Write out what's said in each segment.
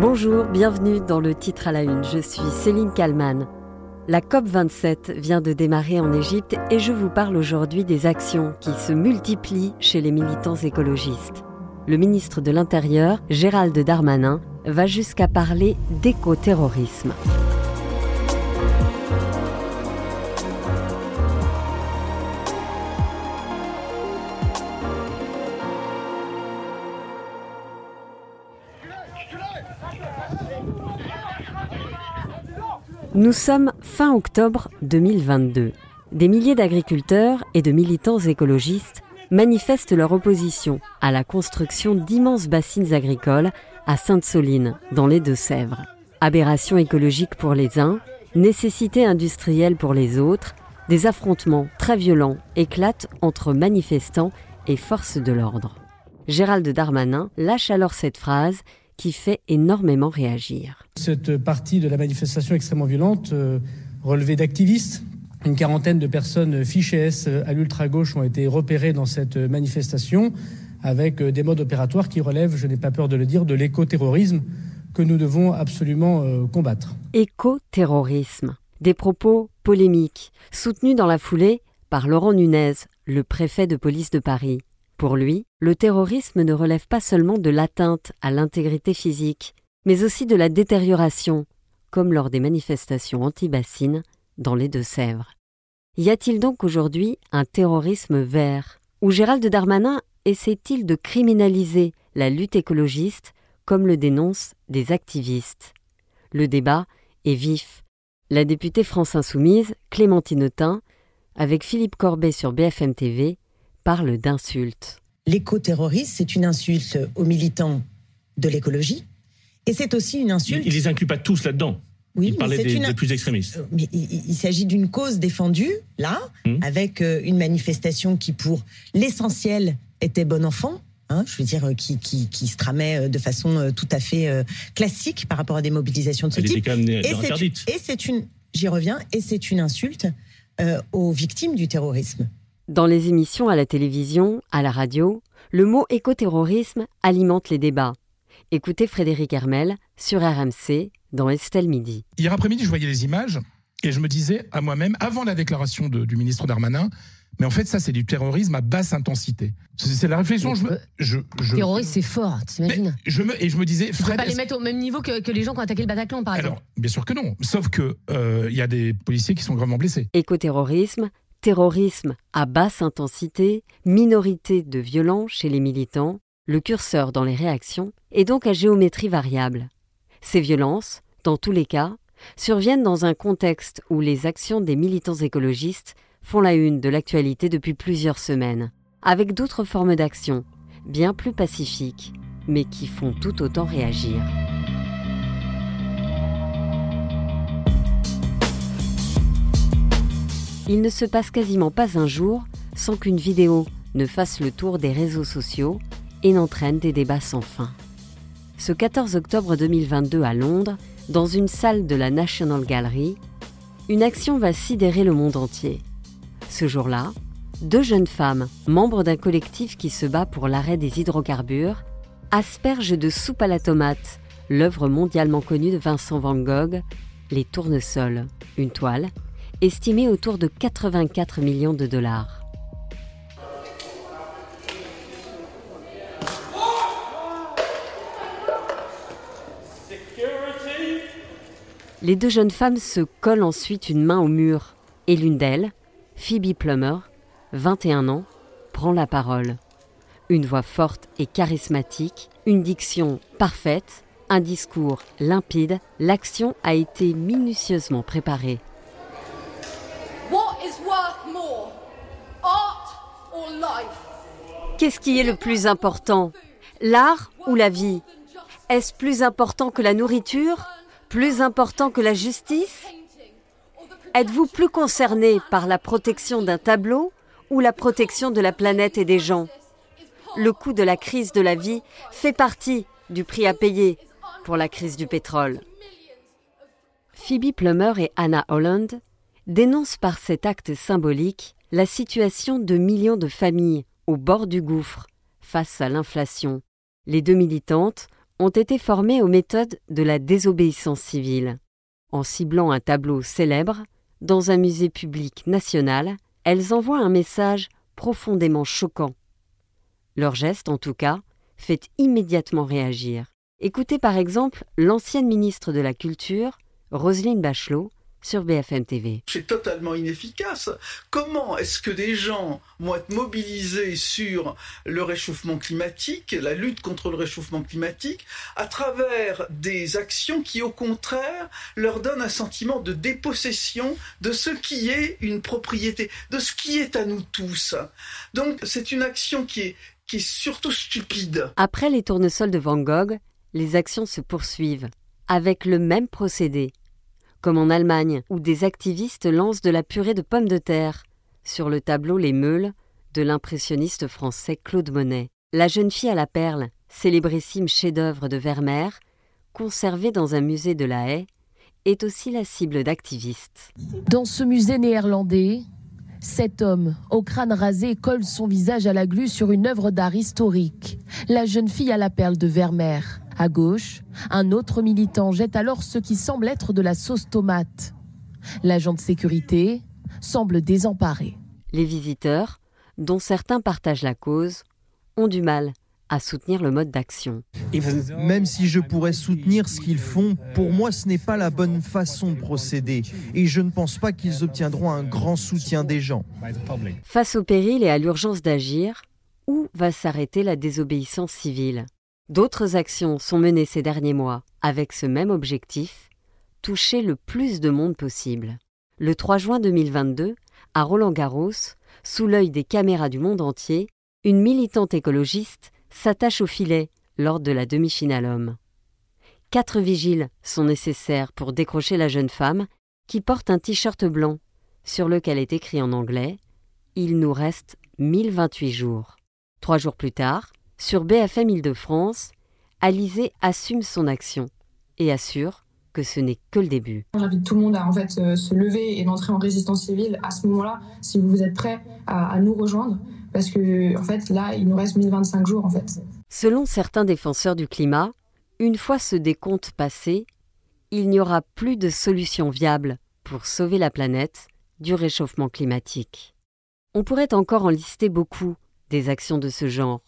Bonjour, bienvenue dans le titre à la une. Je suis Céline Kalman. La COP27 vient de démarrer en Égypte et je vous parle aujourd'hui des actions qui se multiplient chez les militants écologistes. Le ministre de l'Intérieur, Gérald Darmanin, va jusqu'à parler d'écoterrorisme. Nous sommes fin octobre 2022. Des milliers d'agriculteurs et de militants écologistes manifestent leur opposition à la construction d'immenses bassines agricoles à Sainte-Soline, dans les Deux-Sèvres. Aberration écologique pour les uns, nécessité industrielle pour les autres, des affrontements très violents éclatent entre manifestants et forces de l'ordre. Gérald Darmanin lâche alors cette phrase qui fait énormément réagir. Cette partie de la manifestation extrêmement violente euh, relevée d'activistes. Une quarantaine de personnes fichées S à l'ultra-gauche ont été repérées dans cette manifestation avec euh, des modes opératoires qui relèvent, je n'ai pas peur de le dire, de l'écoterrorisme que nous devons absolument euh, combattre. Écoterrorisme. Des propos polémiques, soutenus dans la foulée par Laurent Nunez, le préfet de police de Paris. Pour lui, le terrorisme ne relève pas seulement de l'atteinte à l'intégrité physique, mais aussi de la détérioration, comme lors des manifestations anti-bassines dans les Deux-Sèvres. Y a-t-il donc aujourd'hui un terrorisme vert? Ou Gérald Darmanin essaie-t-il de criminaliser la lutte écologiste comme le dénoncent des activistes? Le débat est vif. La députée France Insoumise, Clémentine Autain, avec Philippe Corbet sur BFM TV, parle d'insultes. L'écoterrorisme, c'est une insulte aux militants de l'écologie. Et c'est aussi une insulte. Il ne les inclut pas tous là-dedans. Oui, il parlait des, une... des, plus extrémistes. Euh, mais il, il s'agit d'une cause défendue, là, Hum. avec euh, une manifestation qui, pour l'essentiel, était bon enfant. Hein, je veux dire, euh, qui, qui, qui se tramait de façon tout à fait classique par rapport à des mobilisations de ce Elle était type. quand même Et c'est- interdite. Et c'est une, j'y reviens, et c'est une insulte euh, aux victimes du terrorisme. Dans les émissions à la télévision, à la radio, le mot écoterrorisme alimente les débats. Écoutez Frédéric Hermel sur RMC dans Estelle Midi. Hier après-midi, je voyais les images et je me disais à moi-même, avant la déclaration de- du ministre Darmanin, mais en fait, ça, c'est du terrorisme à basse intensité. C'est la réflexion. Je me, je, je- Terroriste, c'est fort, t'imagines je me, et je me disais, Tu Fred, pas les mettre au même niveau que, que les gens qui ont attaqué le Bataclan, par exemple. alors, bien sûr que non. Sauf que euh, il y a des policiers qui sont gravement blessés. Écoterrorisme, terrorisme à basse intensité, minorité de violents chez les militants, le curseur dans les réactions est donc à géométrie variable. Ces violences, dans tous les cas, surviennent dans un contexte où les actions des militants écologistes font la une de l'actualité depuis plusieurs semaines, avec d'autres formes d'action, bien plus pacifiques, mais qui font tout autant réagir. Il ne se passe quasiment pas un jour sans qu'une vidéo ne fasse le tour des réseaux sociaux et n'entraîne des débats sans fin. Ce 14 octobre 2022 à Londres, dans une salle de la National Gallery, une action va sidérer le monde entier. Ce jour-là, deux jeunes femmes, membres d'un collectif qui se bat pour l'arrêt des hydrocarbures, aspergent de soupe à la tomate l'œuvre mondialement connue de Vincent Van Gogh, Les Tournesols, une toile estimée autour de 84 millions de dollars. Les deux jeunes femmes se collent ensuite une main au mur et l'une d'elles, Phoebe Plummer, 21 ans, prend la parole. Une voix forte et charismatique, une diction parfaite, un discours limpide, l'action a été minutieusement préparée. Qu'est-ce qui est le plus important? L'art ou la vie? Est-ce plus important que la nourriture? Plus important que la justice? Êtes-vous plus concerné par la protection d'un tableau ou la protection de la planète et des gens? Le coût de la crise de la vie fait partie du prix à payer pour la crise du pétrole. Phoebe Plummer et Anna Holland dénoncent par cet acte symbolique la situation de millions de familles au bord du gouffre face à l'inflation. Les deux militantes ont été formées aux méthodes de la désobéissance civile. En ciblant un tableau célèbre, dans un musée public national, elles envoient un message profondément choquant. Leur geste, en tout cas, fait immédiatement réagir. Écoutez par exemple l'ancienne ministre de la Culture, Roselyne Bachelot, sur BFM TV. C'est totalement inefficace. Comment est-ce que des gens vont être mobilisés sur le réchauffement climatique, la lutte contre le réchauffement climatique, à travers des actions qui, au contraire, leur donnent un sentiment de dépossession de ce qui est une propriété, de ce qui est à nous tous? Donc c'est une action qui est, qui est surtout stupide. Après les tournesols de Van Gogh, les actions se poursuivent, avec le même procédé comme en Allemagne, où des activistes lancent de la purée de pommes de terre sur le tableau Les Meules de l'impressionniste français Claude Monet. La jeune fille à la perle, célébrissime chef-d'œuvre de Vermeer, conservé dans un musée de La Haye, est aussi la cible d'activistes. Dans ce musée néerlandais, cet homme, au crâne rasé, colle son visage à la glu sur une œuvre d'art historique, La jeune fille à la perle de Vermeer. À gauche, un autre militant jette alors ce qui semble être de la sauce tomate. L'agent de sécurité semble désemparé. Les visiteurs, dont certains partagent la cause, ont du mal à soutenir le mode d'action. Même si je pourrais soutenir ce qu'ils font, pour moi ce n'est pas la bonne façon de procéder et je ne pense pas qu'ils obtiendront un grand soutien des gens. Face au péril et à l'urgence d'agir, où va s'arrêter la désobéissance civile? D'autres actions sont menées ces derniers mois avec ce même objectif, toucher le plus de monde possible. Le 3 juin 2022, à Roland-Garros, sous l'œil des caméras du monde entier, une militante écologiste s'attache au filet lors de la demi-finale homme. Quatre vigiles sont nécessaires pour décrocher la jeune femme qui porte un t-shirt blanc sur lequel est écrit en anglais Il nous reste 1028 jours. Trois jours plus tard, sur BFM Île-de-France, Alizé assume son action et assure que ce n'est que le début. J'invite tout le monde à en fait se lever et d'entrer en résistance civile à ce moment-là, si vous êtes prêts à, nous rejoindre, parce que en fait là, il nous reste 1025 jours en fait. Selon certains défenseurs du climat, une fois ce décompte passé, il n'y aura plus de solution viable pour sauver la planète du réchauffement climatique. On pourrait encore en lister beaucoup des actions de ce genre.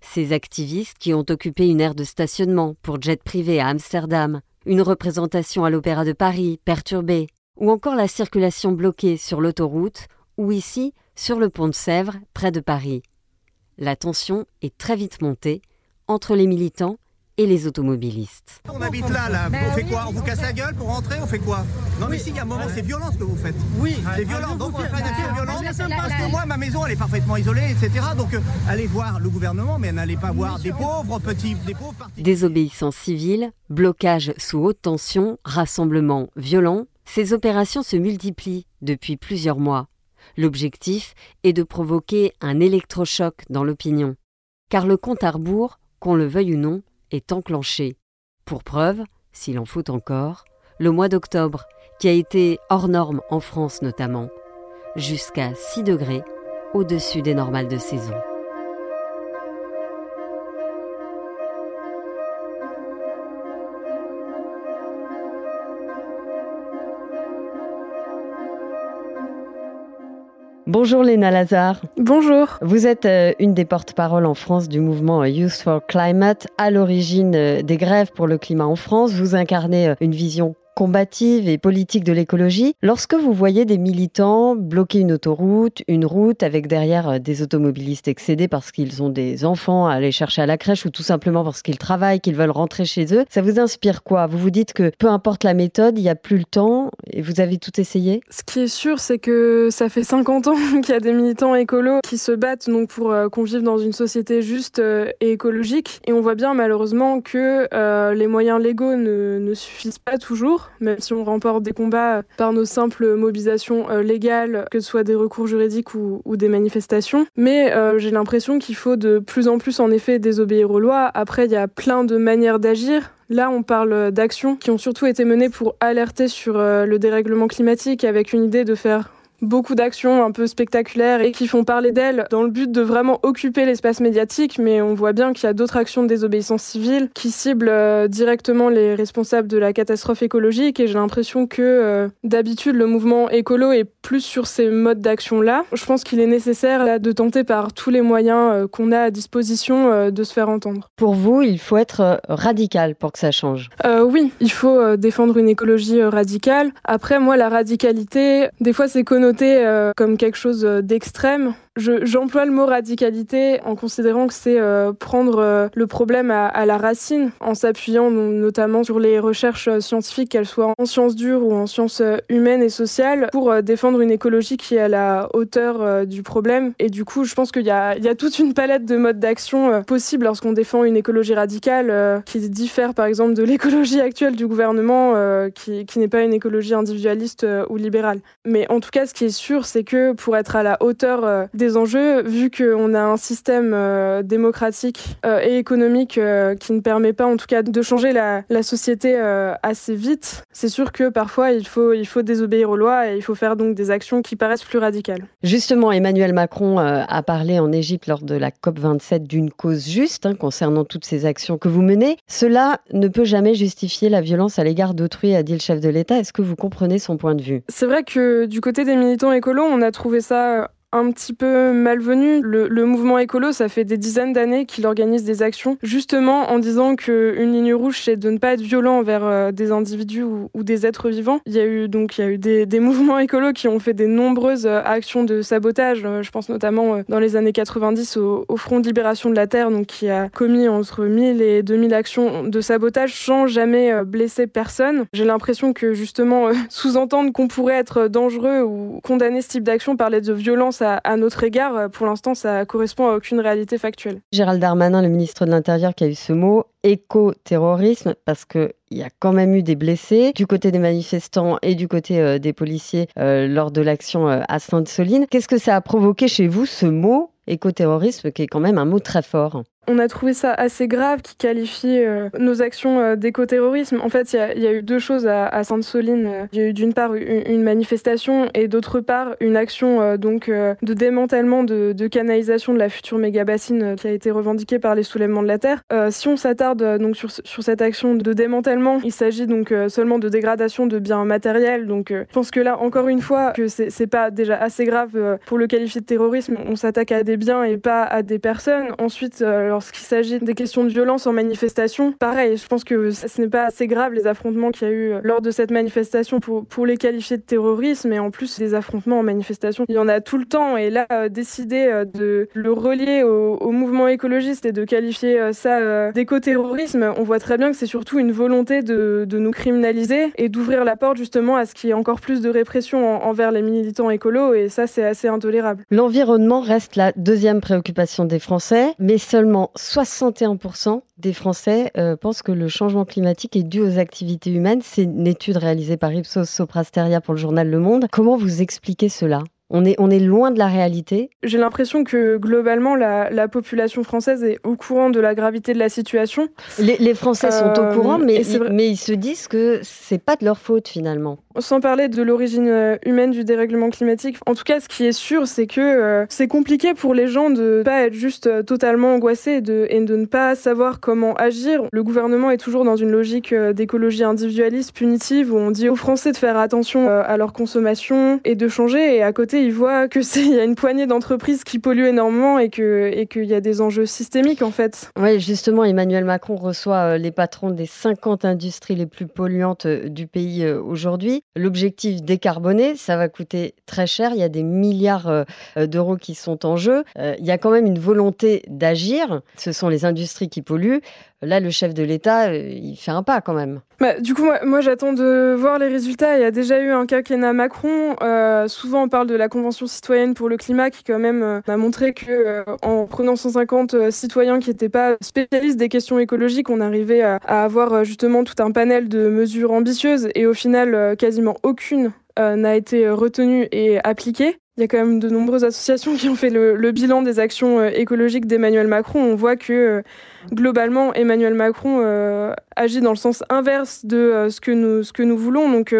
Ces activistes qui ont occupé une aire de stationnement pour jet privé à Amsterdam, une représentation à l'Opéra de Paris perturbée, ou encore la circulation bloquée sur l'autoroute ou ici sur le pont de Sèvres près de Paris. La tension est très vite montée entre les militants et les automobilistes. On habite là, là. on fait quoi On vous casse la gueule pour rentrer On fait quoi Non, mais ici, il y a un moment, c'est violent ce que vous faites. Oui, c'est violent. Donc, faire action violente. Parce que moi, ma maison, elle est parfaitement isolée, etc. Donc, euh, allez voir le gouvernement, mais n'allez pas voir des pauvres petits, des pauvres partis. Désobéissance civile, blocage sous haute tension, rassemblement violent, ces opérations se multiplient depuis plusieurs mois. L'objectif est de provoquer un électrochoc dans l'opinion. Car le compte à rebours, qu'on le veuille ou non, est enclenché. Pour preuve, s'il en faut encore, le mois d'octobre, qui a été hors norme en France notamment, jusqu'à 6 degrés au-dessus des normales de saison. Bonjour Léna Lazare. Bonjour. Vous êtes euh, une des porte-paroles en France du mouvement Youth for Climate, à l'origine euh, des grèves pour le climat en France. Vous incarnez euh, une vision combative et politique de l'écologie. Lorsque vous voyez des militants bloquer une autoroute, une route avec derrière euh, des automobilistes excédés parce qu'ils ont des enfants à aller chercher à la crèche ou tout simplement parce qu'ils travaillent, qu'ils veulent rentrer chez eux, ça vous inspire quoi? Vous vous dites que peu importe la méthode, il n'y a plus le temps et vous avez tout essayé? Ce qui est sûr, c'est que ça fait 50 ans qu'il y a des militants écolos qui se battent donc pour euh, qu'on vive dans une société juste euh, et écologique. Et on voit bien malheureusement que les moyens légaux ne, ne suffisent pas toujours même si on remporte des combats par nos simples mobilisations euh, légales, que ce soit des recours juridiques ou, des manifestations. Mais euh, j'ai l'impression qu'il faut de plus en plus, en effet, désobéir aux lois. Après, il y a plein de manières d'agir. Là, on parle d'actions qui ont surtout été menées pour alerter sur euh, le dérèglement climatique avec une idée de faire beaucoup d'actions un peu spectaculaires et qui font parler d'elle dans le but de vraiment occuper l'espace médiatique, mais on voit bien qu'il y a d'autres actions de désobéissance civile qui ciblent euh, directement les responsables de la catastrophe écologique et j'ai l'impression que euh, d'habitude le mouvement écolo est plus sur ces modes d'action-là. Je pense qu'il est nécessaire là, de tenter par tous les moyens euh, qu'on a à disposition de se faire entendre. Pour vous, il faut être radical pour que ça change Oui, il faut défendre une écologie radicale. Après, moi, la radicalité, des fois, c'est connoté comme quelque chose d'extrême. J'emploie le mot radicalité en considérant que c'est euh, prendre euh, le problème à, à, la racine, en s'appuyant notamment sur les recherches euh, scientifiques, qu'elles soient en sciences dures ou en sciences humaines et sociales, pour défendre une écologie qui est à la hauteur du problème. Et du coup, je pense qu'il y, y, a toute une palette de modes d'action possibles lorsqu'on défend une écologie radicale qui diffère par exemple de l'écologie actuelle du gouvernement, qui, qui n'est pas une écologie individualiste ou libérale. Mais en tout cas, ce qui est sûr, c'est que pour être à la hauteur des enjeux, vu qu'on a un système euh, démocratique euh, et économique euh, qui ne permet pas, en tout cas, de changer la, société assez vite. C'est sûr que parfois, il faut, il faut désobéir aux lois et il faut faire donc des actions qui paraissent plus radicales. Justement, Emmanuel Macron a parlé en Égypte lors de la COP27 d'une cause juste hein, concernant toutes ces actions que vous menez. Cela ne peut jamais justifier la violence à l'égard d'autrui, a dit le chef de l'État. Est-ce que vous comprenez son point de vue? C'est vrai que du côté des militants écolos, on a trouvé ça un petit peu malvenu. Le, mouvement écolo, ça fait des dizaines d'années qu'il organise des actions, justement en disant qu'une ligne rouge, c'est de ne pas être violent envers euh, des individus ou, des êtres vivants. Il y a eu donc il y a eu des, mouvements écolos qui ont fait des nombreuses euh, actions de sabotage. Euh, je pense notamment dans les années 90 au, Front de libération de la Terre, donc qui a commis entre 1000 et 2000 actions de sabotage sans jamais blesser personne. J'ai l'impression que justement sous-entendre qu'on pourrait être dangereux ou condamner ce type d'action parlait de violence à, notre égard, euh, pour l'instant, ça correspond à aucune réalité factuelle. Gérald Darmanin, le ministre de l'Intérieur, qui a eu ce mot, éco-terrorisme, parce qu'il y a quand même eu des blessés du côté des manifestants et du côté euh, des policiers euh, lors de l'action à Sainte-Soline. Qu'est-ce que ça a provoqué chez vous, ce mot éco-terrorisme, qui est quand même un mot très fort? On a trouvé ça assez grave qui qualifie euh, nos actions euh, d'écoterrorisme. En fait, il y, a eu deux choses à, Sainte-Soline. Il y a eu d'une part une, manifestation et d'autre part une action euh, donc de démantèlement de, canalisation de la future méga bassine qui a été revendiquée par les soulèvements de la terre. si on s'attarde donc sur, sur, cette action de démantèlement, il s'agit donc seulement de dégradation de biens matériels. Donc, je pense que là, encore une fois, que c'est pas déjà assez grave pour le qualifier de terrorisme. On s'attaque à des biens et pas à des personnes. Ensuite, lorsqu'il s'agit des questions de violence en manifestation, pareil, je pense que ce n'est pas assez grave les affrontements qu'il y a eu euh, lors de cette manifestation pour, les qualifier de terrorisme. Et en plus, des affrontements en manifestation, il y en a tout le temps. Et là, euh, décider euh, de le relier au, mouvement écologiste et de qualifier ça d'éco-terrorisme, on voit très bien que c'est surtout une volonté de, de nous criminaliser et d'ouvrir la porte justement à ce qu'il y ait encore plus de répression envers les militants écolos. Et ça, c'est assez intolérable. L'environnement reste la deuxième préoccupation des Français, mais seulement 61% des Français euh, pensent que le changement climatique est dû aux activités humaines. C'est une étude réalisée par Ipsos Soprasteria pour le journal Le Monde. Comment vous expliquez cela? On est, on est loin de la réalité. J'ai l'impression que globalement, la, population française est au courant de la gravité de la situation. Les, Français sont au euh, courant, mais, mais ils se disent que c'est pas de leur faute finalement. Sans parler de l'origine euh, humaine du dérèglement climatique, en tout cas, ce qui est sûr, c'est que euh, c'est compliqué pour les gens de pas être juste totalement angoissés et de, et de ne pas savoir comment agir. Le gouvernement est toujours dans une logique d'écologie individualiste, punitive, où on dit aux Français de faire attention à leur consommation et de changer, et à côté, ils voient que c'est il y a une poignée d'entreprises qui polluent énormément et que et qu'il y a des enjeux systémiques en fait. Oui, justement, Emmanuel Macron reçoit euh, les patrons des 50 industries les plus polluantes euh, du pays euh, aujourd'hui. L'objectif décarboné, ça va coûter très cher. Il y a des milliards d'euros qui sont en jeu. Il y a quand même une volonté d'agir. Ce sont les industries qui polluent. Là, le chef de l'État, il fait un pas quand même. Bah, du coup, moi, j'attends de voir les résultats. Il y a déjà eu un quinquennat Macron. Euh, souvent, on parle de la Convention citoyenne pour le climat qui, quand même, euh, a montré que en prenant 150 citoyens qui n'étaient pas spécialistes des questions écologiques, on arrivait à, avoir justement tout un panel de mesures ambitieuses. Et au final, quasiment aucune n'a été retenue et appliquée. Il y a quand même de nombreuses associations qui ont fait le, bilan des actions euh, écologiques d'Emmanuel Macron. On voit que euh, globalement, Emmanuel Macron euh, agit dans le sens inverse de ce, que nous, ce que nous voulons. Donc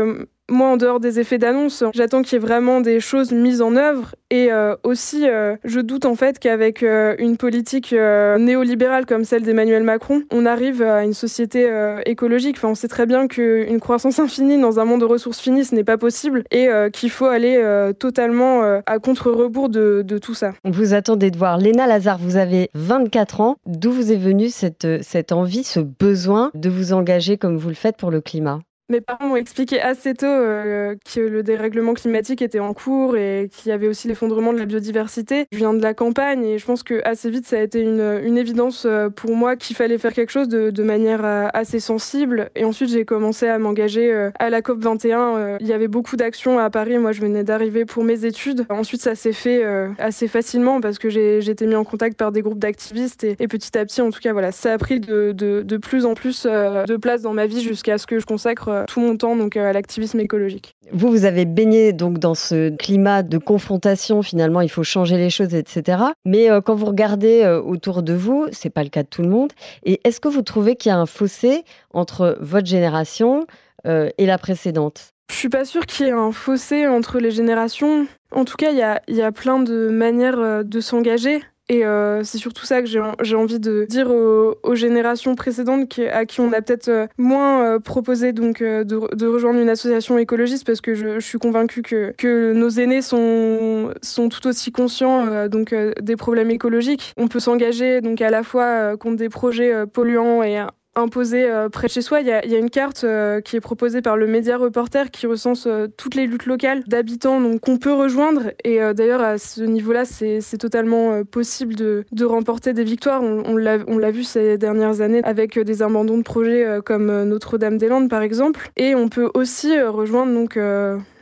moi, en dehors des effets d'annonce, j'attends qu'il y ait vraiment des choses mises en œuvre. Et euh, aussi, euh, je doute en fait qu'avec euh, une politique néolibérale comme celle d'Emmanuel Macron, on arrive à une société écologique. Enfin, on sait très bien qu'une croissance infinie dans un monde de ressources finies, ce n'est pas possible et qu'il faut aller totalement à contre-rebours de, tout ça. Vous attendez de voir. Léna Lazare, vous avez 24 ans. D'où vous est venue cette envie, ce besoin de vous engager comme vous le faites pour le climat? Mes parents m'ont expliqué assez tôt euh, que le dérèglement climatique était en cours et qu'il y avait aussi l'effondrement de la biodiversité. Je viens de la campagne et je pense que assez vite ça a été une, évidence euh, pour moi qu'il fallait faire quelque chose de, manière euh, assez sensible. Et ensuite j'ai commencé à m'engager à la COP 21. Il y avait beaucoup d'actions à Paris. Moi je venais d'arriver pour mes études. Ensuite ça s'est fait assez facilement parce que j'ai été mis en contact par des groupes d'activistes et, et, petit à petit en tout cas voilà ça a pris de, plus en plus de place dans ma vie jusqu'à ce que je consacre tout mon temps donc euh, à l'activisme écologique. Vous, vous avez baigné donc dans ce climat de confrontation. Finalement, il faut changer les choses, etc. Mais euh, quand vous regardez autour de vous, c'est pas le cas de tout le monde. Et est-ce que vous trouvez qu'il y a un fossé entre votre génération et la précédente? Je suis pas sûre qu'il y ait un fossé entre les générations. En tout cas, il y a, y a plein de manières de s'engager. Et euh, c'est surtout ça que j'ai envie de dire aux, générations précédentes à qui on a peut-être euh, moins euh, proposé de, rejoindre une association écologiste parce que je, suis convaincue que, nos aînés sont, tout aussi conscients des problèmes écologiques. On peut s'engager donc à la fois contre des projets polluants et imposé euh, près de chez soi. Il y a, une carte euh, qui est proposée par le Média Reporter qui recense euh, toutes les luttes locales d'habitants qu'on peut rejoindre. Et d'ailleurs, à ce niveau-là, c'est totalement possible de, de, remporter des victoires. On, on l'a vu ces dernières années avec des abandons de projets comme Notre-Dame-des-Landes, par exemple. Et on peut aussi rejoindre donc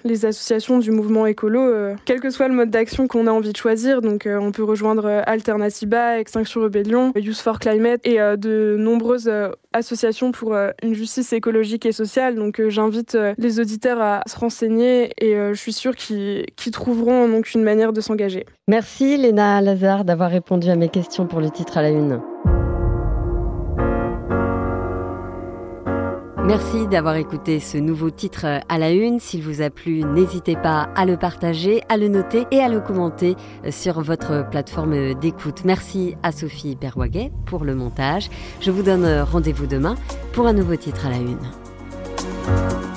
les associations du mouvement écolo, euh, quel que soit le mode d'action qu'on a envie de choisir. Donc, euh, on peut rejoindre euh, Alternativa, Extinction Rebellion, Youth for Climate et de nombreuses associations pour une justice écologique et sociale. Donc, j'invite les auditeurs à se renseigner et je suis sûre qu'ils trouveront une manière de s'engager. Merci Léna Lazare d'avoir répondu à mes questions pour le titre à la une. Merci d'avoir écouté ce nouveau titre à la une. S'il vous a plu, n'hésitez pas à le partager, à le noter et à le commenter sur votre plateforme d'écoute. Merci à Sophie Berwaguet pour le montage. Je vous donne rendez-vous demain pour un nouveau titre à la une.